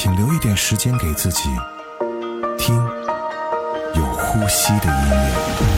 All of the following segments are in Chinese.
请留一点时间给自己，听有呼吸的音乐。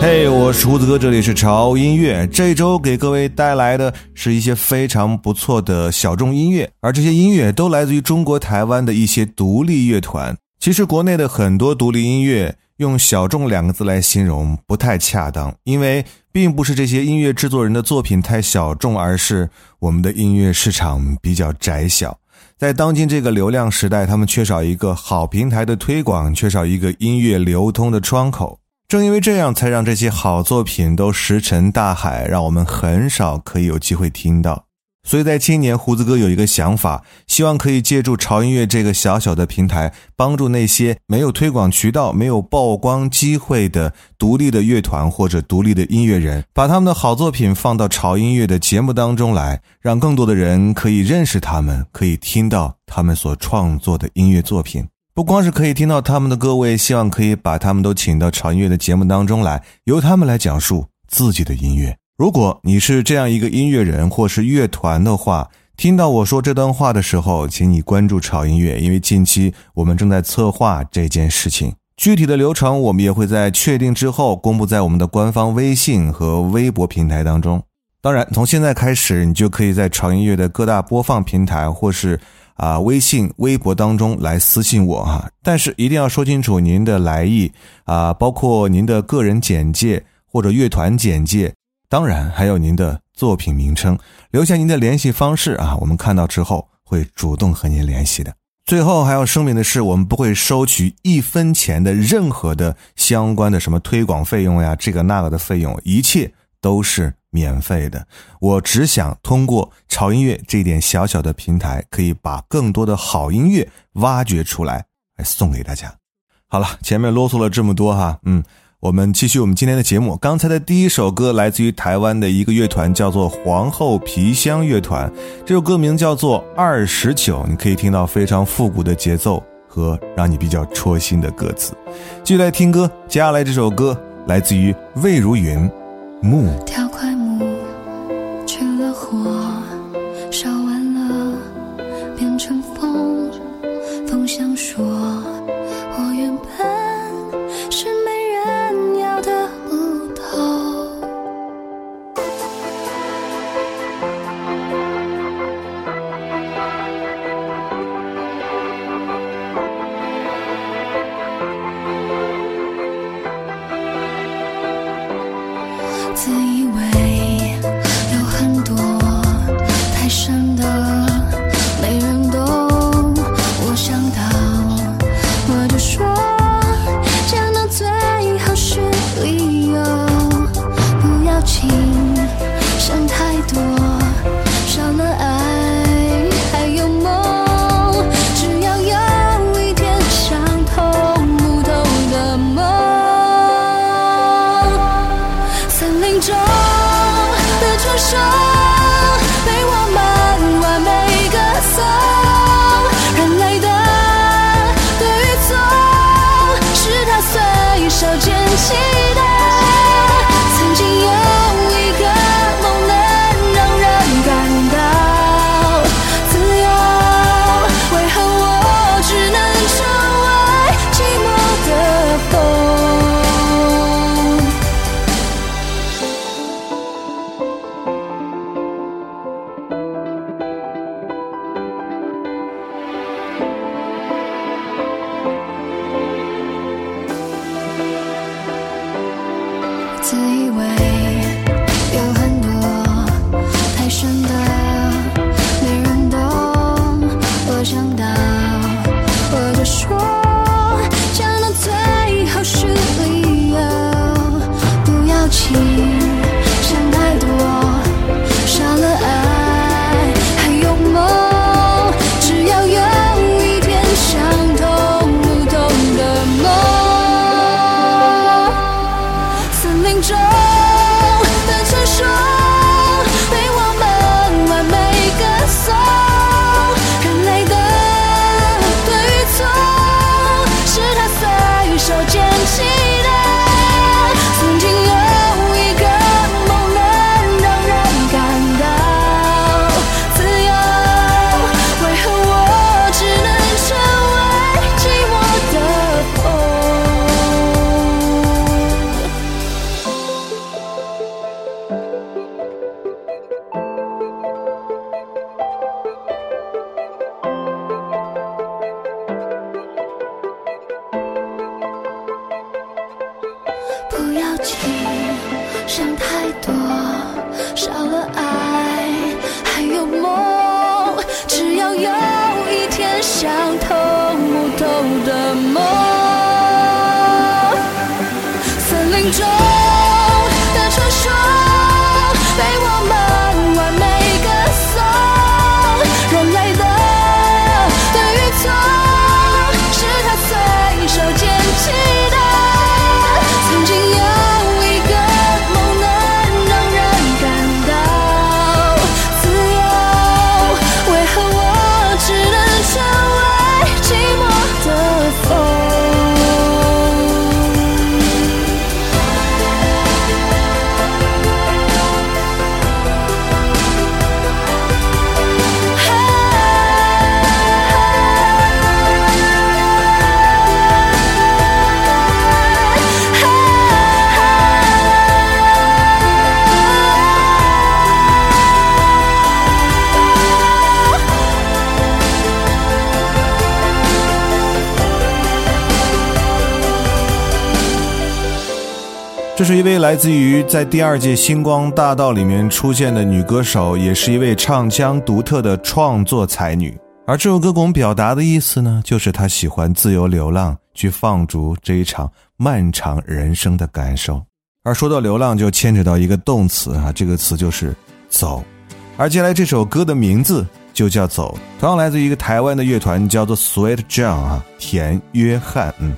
嘿我是胡子哥，这里是潮音乐。这周给各位带来的是一些非常不错的小众音乐，而这些音乐都来自于中国台湾的一些独立乐团。其实国内的很多独立音乐用“小众”两个字来形容不太恰当，因为并不是这些音乐制作人的作品太小众，而是我们的音乐市场比较窄小。在当今这个流量时代，他们缺少一个好平台的推广，缺少一个音乐流通的窗口。正因为这样，才让这些好作品都石沉大海，让我们很少可以有机会听到。所以在今年，胡子哥有一个想法，希望可以借助潮音乐这个小小的平台，帮助那些没有推广渠道、没有曝光机会的独立的乐团或者独立的音乐人，把他们的好作品放到潮音乐的节目当中来，让更多的人可以认识他们，可以听到他们所创作的音乐作品。不光是可以听到他们的各位希望可以把他们都请到潮音乐的节目当中来，由他们来讲述自己的音乐。如果你是这样一个音乐人或是乐团的话，听到我说这段话的时候，请你关注潮音乐，因为近期我们正在策划这件事情。具体的流程我们也会在确定之后公布在我们的官方微信和微博平台当中。当然，从现在开始，你就可以在潮音乐的各大播放平台或是啊微信、微博当中来私信我哈。但是一定要说清楚您的来意啊，包括您的个人简介或者乐团简介，当然还有您的作品名称，留下您的联系方式啊，我们看到之后会主动和您联系的。最后还要声明的是，我们不会收取一分钱的任何的相关的什么推广费用呀，这个那个的费用，一切都是免费的。我只想通过潮音乐这点小小的平台，可以把更多的好音乐挖掘出来，来送给大家。好了，前面啰嗦了这么多哈，嗯。我们继续我们今天的节目。刚才的第一首歌来自于台湾的一个乐团，叫做皇后皮箱乐团。这首歌名叫做《二十九》，你可以听到非常复古的节奏和让你比较戳心的歌词。继续来听歌，接下来这首歌来自于魏如云，《木》。来自于在第二届星光大道里面出现的女歌手，也是一位唱腔独特的创作才女。而这首歌给我们表达的意思呢，就是她喜欢自由流浪，去放逐这一场漫长人生的感受。而说到流浪，就牵扯到一个动词啊，这个词就是走。而接下来这首歌的名字就叫走，同样来自于一个台湾的乐团，叫做 Sweet John 啊，田约翰。嗯，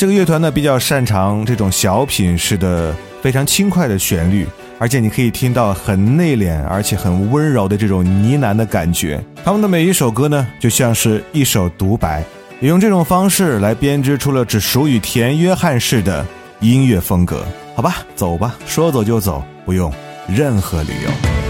这个乐团呢比较擅长这种小品式的非常轻快的旋律，而且你可以听到很内敛而且很温柔的这种呢喃的感觉。他们的每一首歌呢，就像是一首独白，也用这种方式来编织出了只属于田约翰式的音乐风格。好吧，走吧，说走就走，不用任何理由。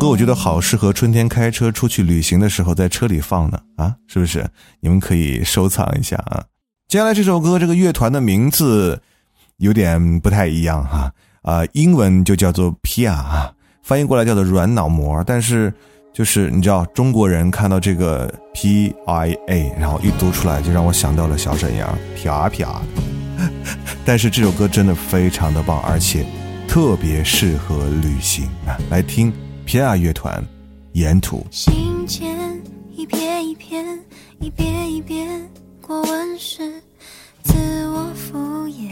歌我觉得好适合春天开车出去旅行的时候在车里放呢。啊是不是？你们可以收藏一下啊。接下来这首歌这个乐团的名字有点不太一样哈。啊英文就叫做 pia 啊翻译过来叫做软脑膜但是就是你知道中国人看到这个 pia 然后一读出来就让我想到了小沈阳啪啪 但是这首歌真的非常的棒而且特别适合旅行啊。来听。偏爱乐团沿途。心间一片一片一遍一遍过问世自我敷衍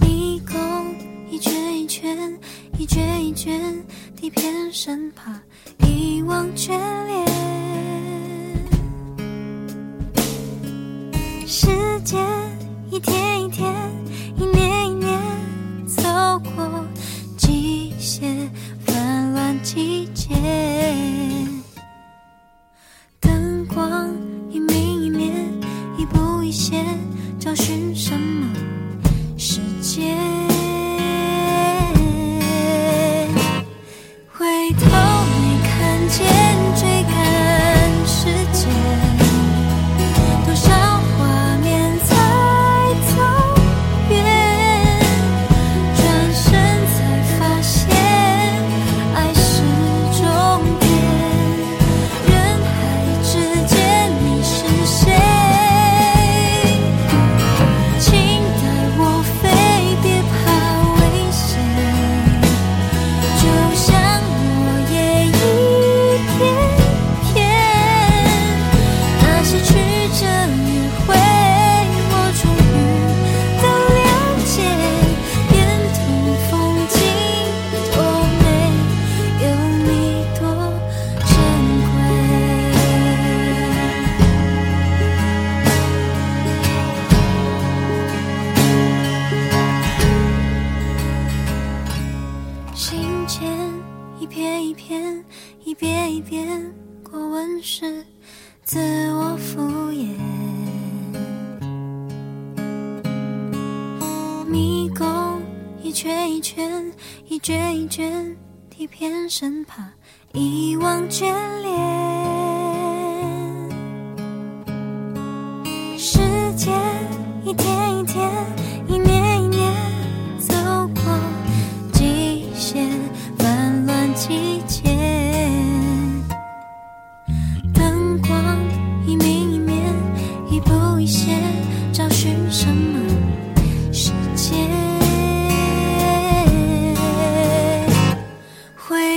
迷宫一圈一圈一圈一圈地骗身怕遗忘却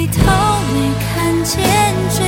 低头没看见。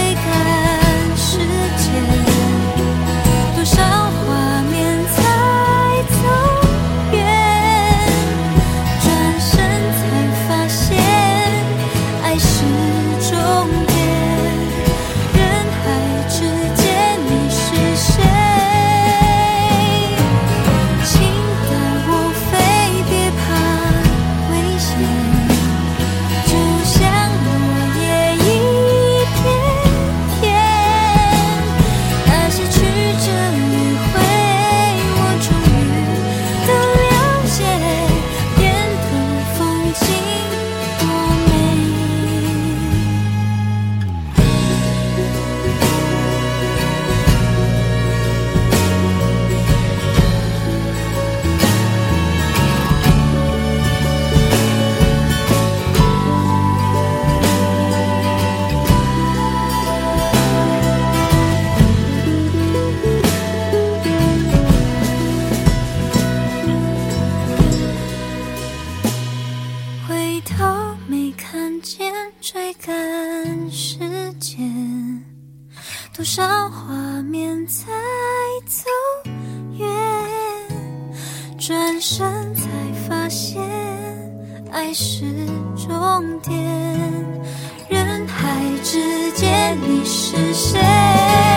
先追赶时间。多少画面才走远转身才发现爱是终点。人海之间你是谁？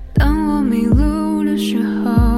当我迷路的时候，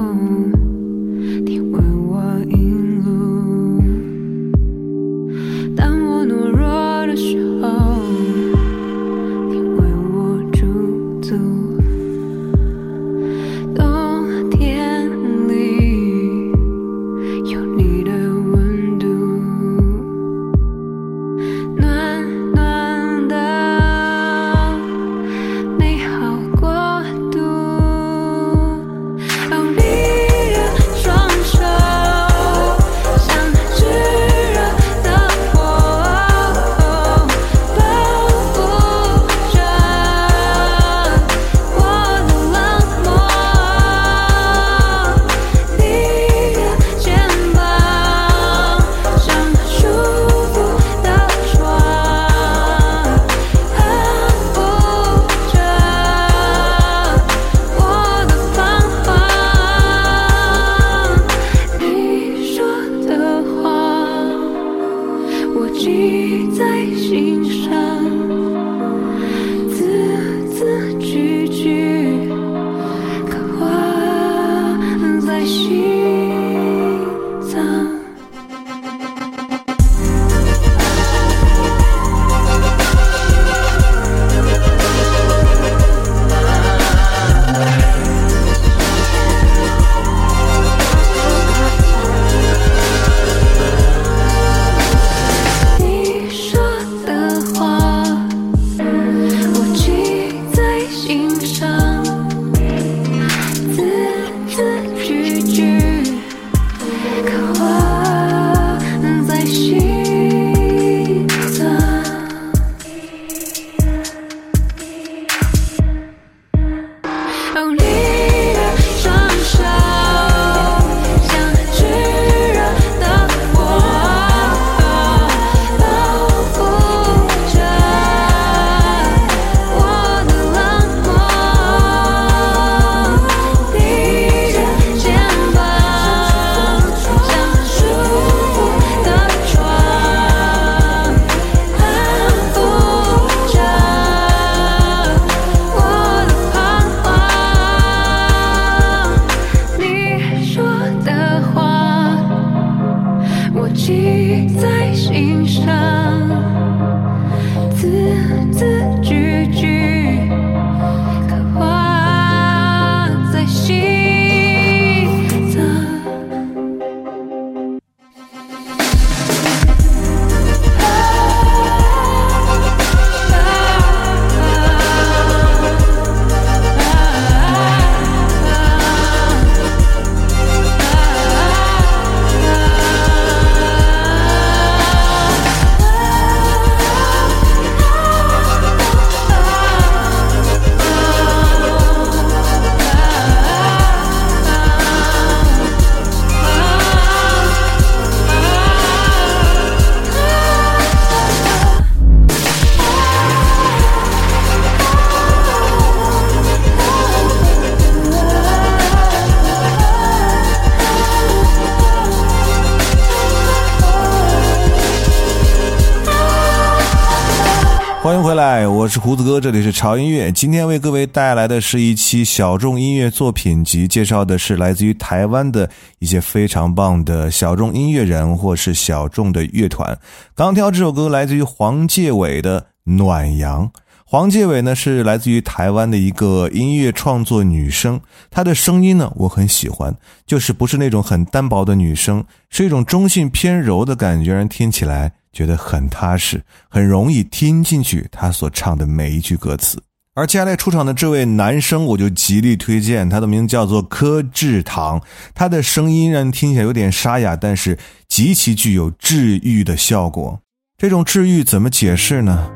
来，我是胡子哥，这里是潮音乐。今天为各位带来的是一期小众音乐作品集，介绍的是来自于台湾的一些非常棒的小众音乐人或是小众的乐团。刚挑这首歌来自于黄介伟的《暖阳》。黄介伟呢是来自于台湾的一个音乐创作女生，她的声音呢我很喜欢，就是不是那种很单薄的女生，是一种中性偏柔的感觉，让人听起来觉得很踏实，很容易听进去他所唱的每一句歌词。而接下来出场的这位男生，我就极力推荐，他的名字叫做柯志堂，他的声音让人听起来有点沙哑，但是极其具有治愈的效果。这种治愈怎么解释呢？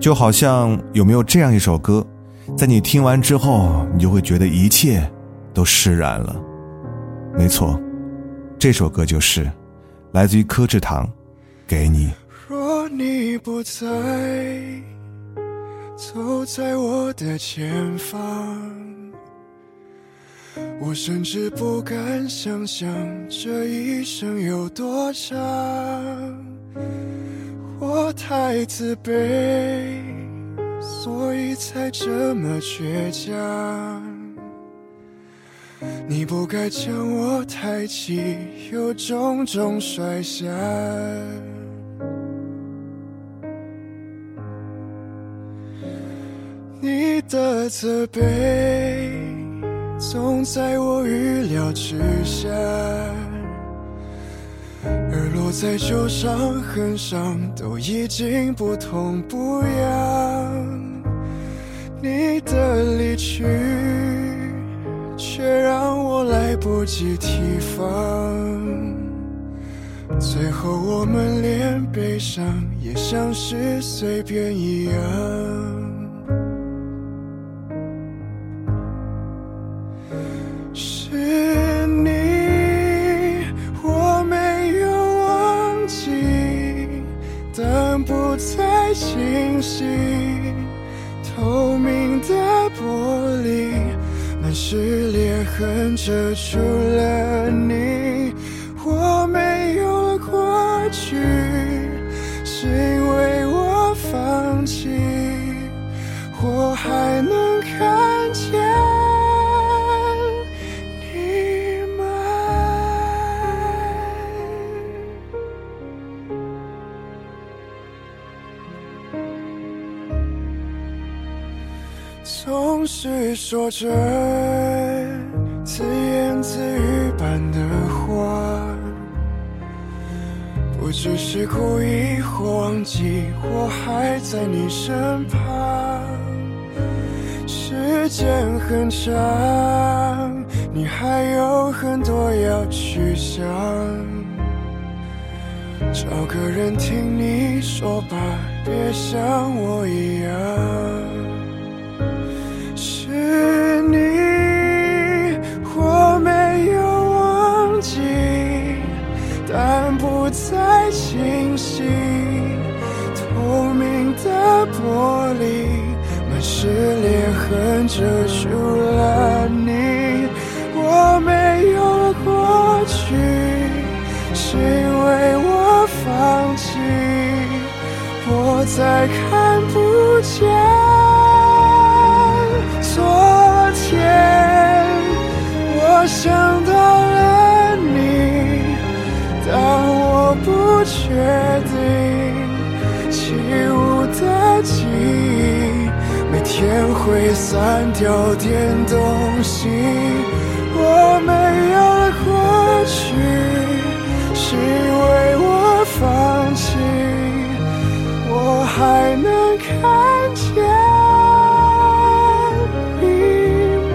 就好像有没有这样一首歌，在你听完之后，你就会觉得一切都释然了。没错，这首歌就是来自于柯志堂，《给你》。若你不在，走在我的前方，我甚至不敢想象这一生有多长。我太自卑，所以才这么倔强。你不该将我抬起，又重重摔下。你的责备总在我预料之下，而落在旧伤痕上都已经不痛不痒。你的离去却让我来不及提防，最后我们连悲伤也像是随便一样。是裂痕遮住了你。我没有了过去，是因为我放弃。我还能看见你吗？总是说着只是故意或忘记，我还在你身旁。时间很长，你还有很多要去想。找个人听你说吧，别像我一样。是裂痕遮住了你。我没有了过去，是因为我放弃，我再看不见。昨天我想到了你，但我不确定天会散掉点东西。我没有了过去，是因为我放弃，我还能看见。你吗？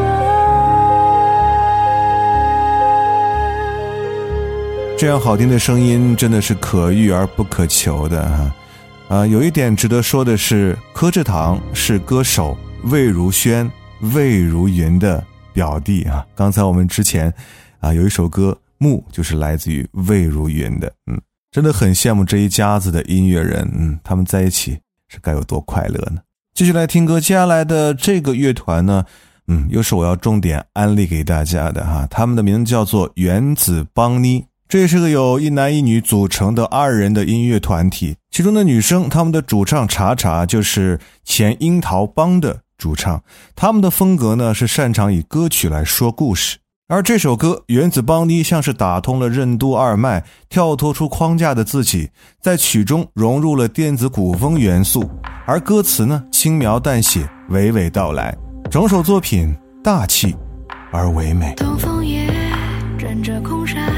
这样好听的声音真的是可遇而不可求的哈。啊，啊有一点值得说的是，柯志堂是歌手魏如萱、魏如云的表弟啊。刚才我们之前啊有一首歌《木》就是来自于魏如云的，嗯，真的很羡慕这一家子的音乐人，嗯，他们在一起是该有多快乐呢？继续来听歌，接下来的这个乐团呢，嗯，又是我要重点安利给大家的哈，他们的名字叫做原子邦妮。这也是个由一男一女组成的二人的音乐团体，其中的女生，他们的主唱查查就是前樱桃帮的主唱，他们的风格呢是擅长以歌曲来说故事，而这首歌《原子邦妮》像是打通了任督二脉，跳脱出框架的自己，在曲中融入了电子古风元素，而歌词呢轻描淡写，娓娓道来，整首作品大气而唯美。东风也，着空山，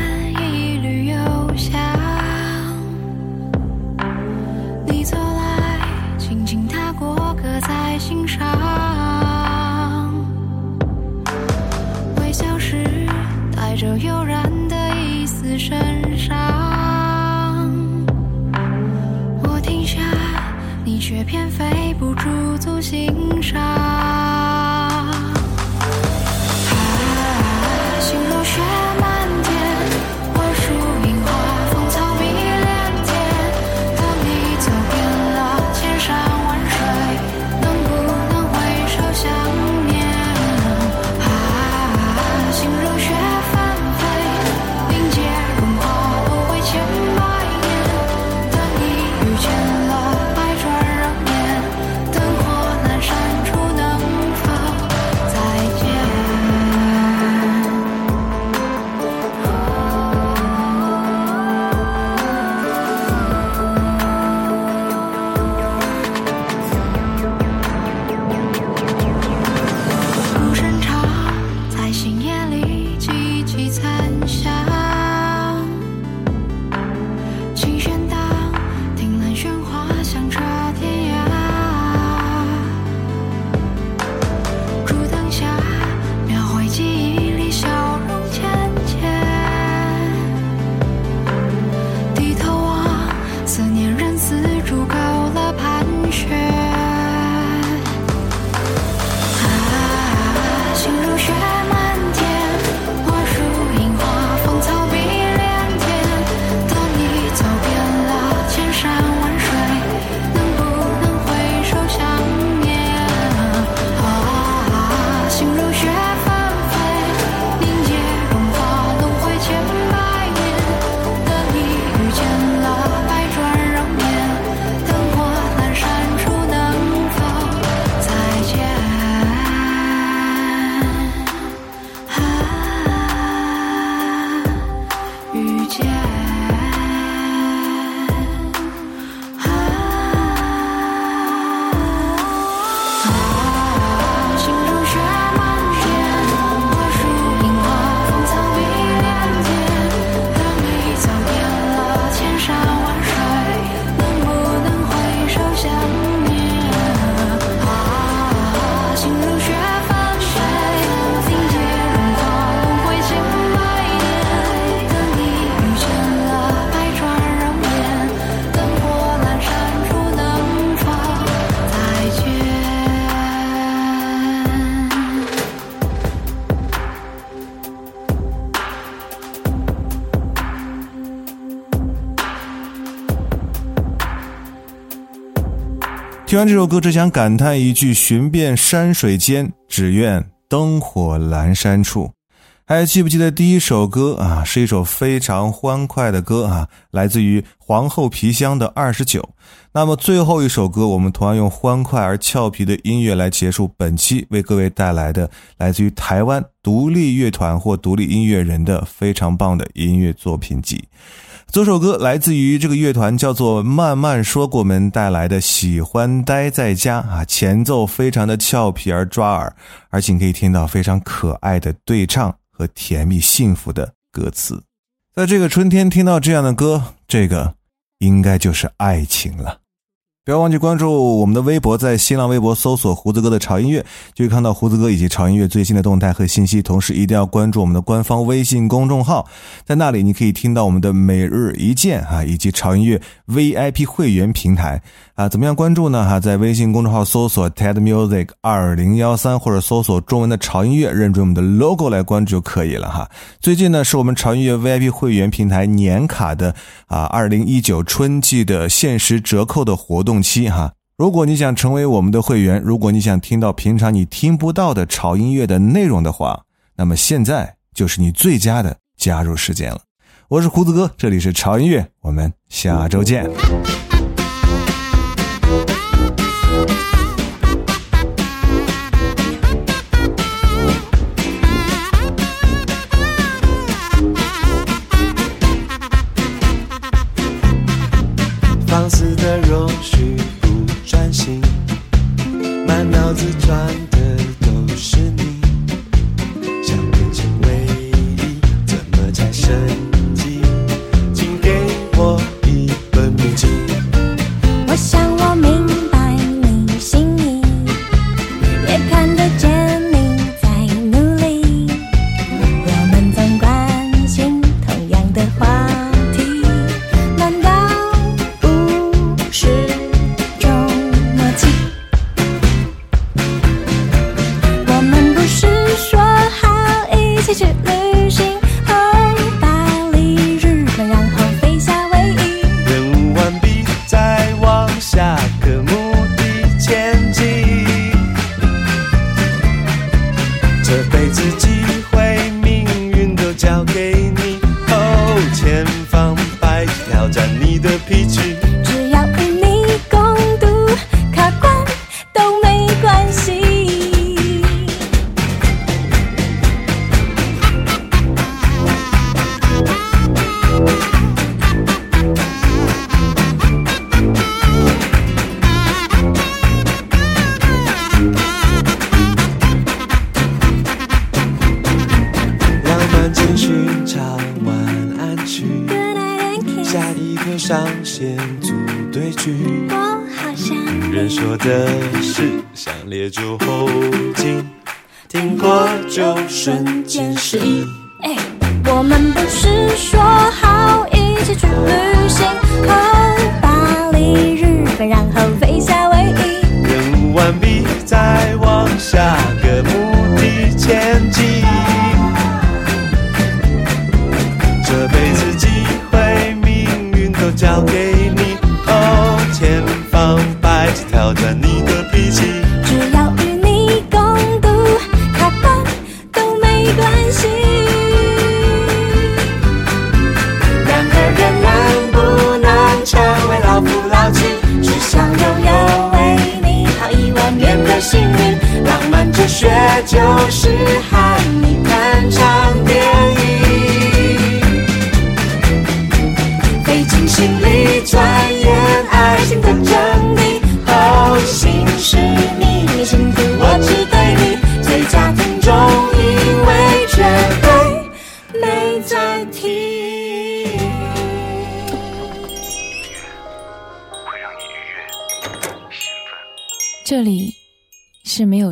听完这首歌，只想感叹一句：寻遍山水间，只愿灯火阑珊处。还记不记得第一首歌啊？是一首非常欢快的歌啊，来自于皇后皮箱的《二十九》。那么最后一首歌，我们同样用欢快而俏皮的音乐来结束本期为各位带来的来自于台湾独立乐团或独立音乐人的非常棒的音乐作品集。这首歌来自于这个乐团叫做慢慢说过门带来的《喜欢待在家》啊，前奏非常的俏皮而抓耳，而且你可以听到非常可爱的对唱。和甜蜜幸福的歌词，在这个春天听到这样的歌，这个应该就是爱情了。不要忘记关注我们的微博，在新浪微博搜索“胡子哥的潮音乐”，就会看到胡子哥以及潮音乐最新的动态和信息。同时，一定要关注我们的官方微信公众号，在那里你可以听到我们的每日一见啊，以及潮音乐 VIP 会员平台啊。怎么样关注呢？哈，在微信公众号搜索 “TED Music 二零幺三”或者搜索中文的潮音乐，认准我们的 logo 来关注就可以了哈。最近呢，是我们潮音乐 VIP 会员平台年卡的啊，二零一九春季的限时折扣的活动。期哈，如果你想成为我们的会员，如果你想听到平常你听不到的潮音乐的内容的话，那么现在就是你最佳的加入时间了。我是胡子哥，这里是潮音乐，我们下周见。放肆转像烈酒后劲，听过就瞬间失忆。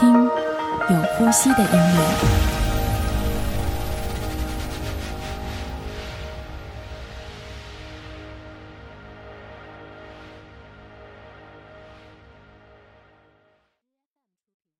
听有呼吸的音乐。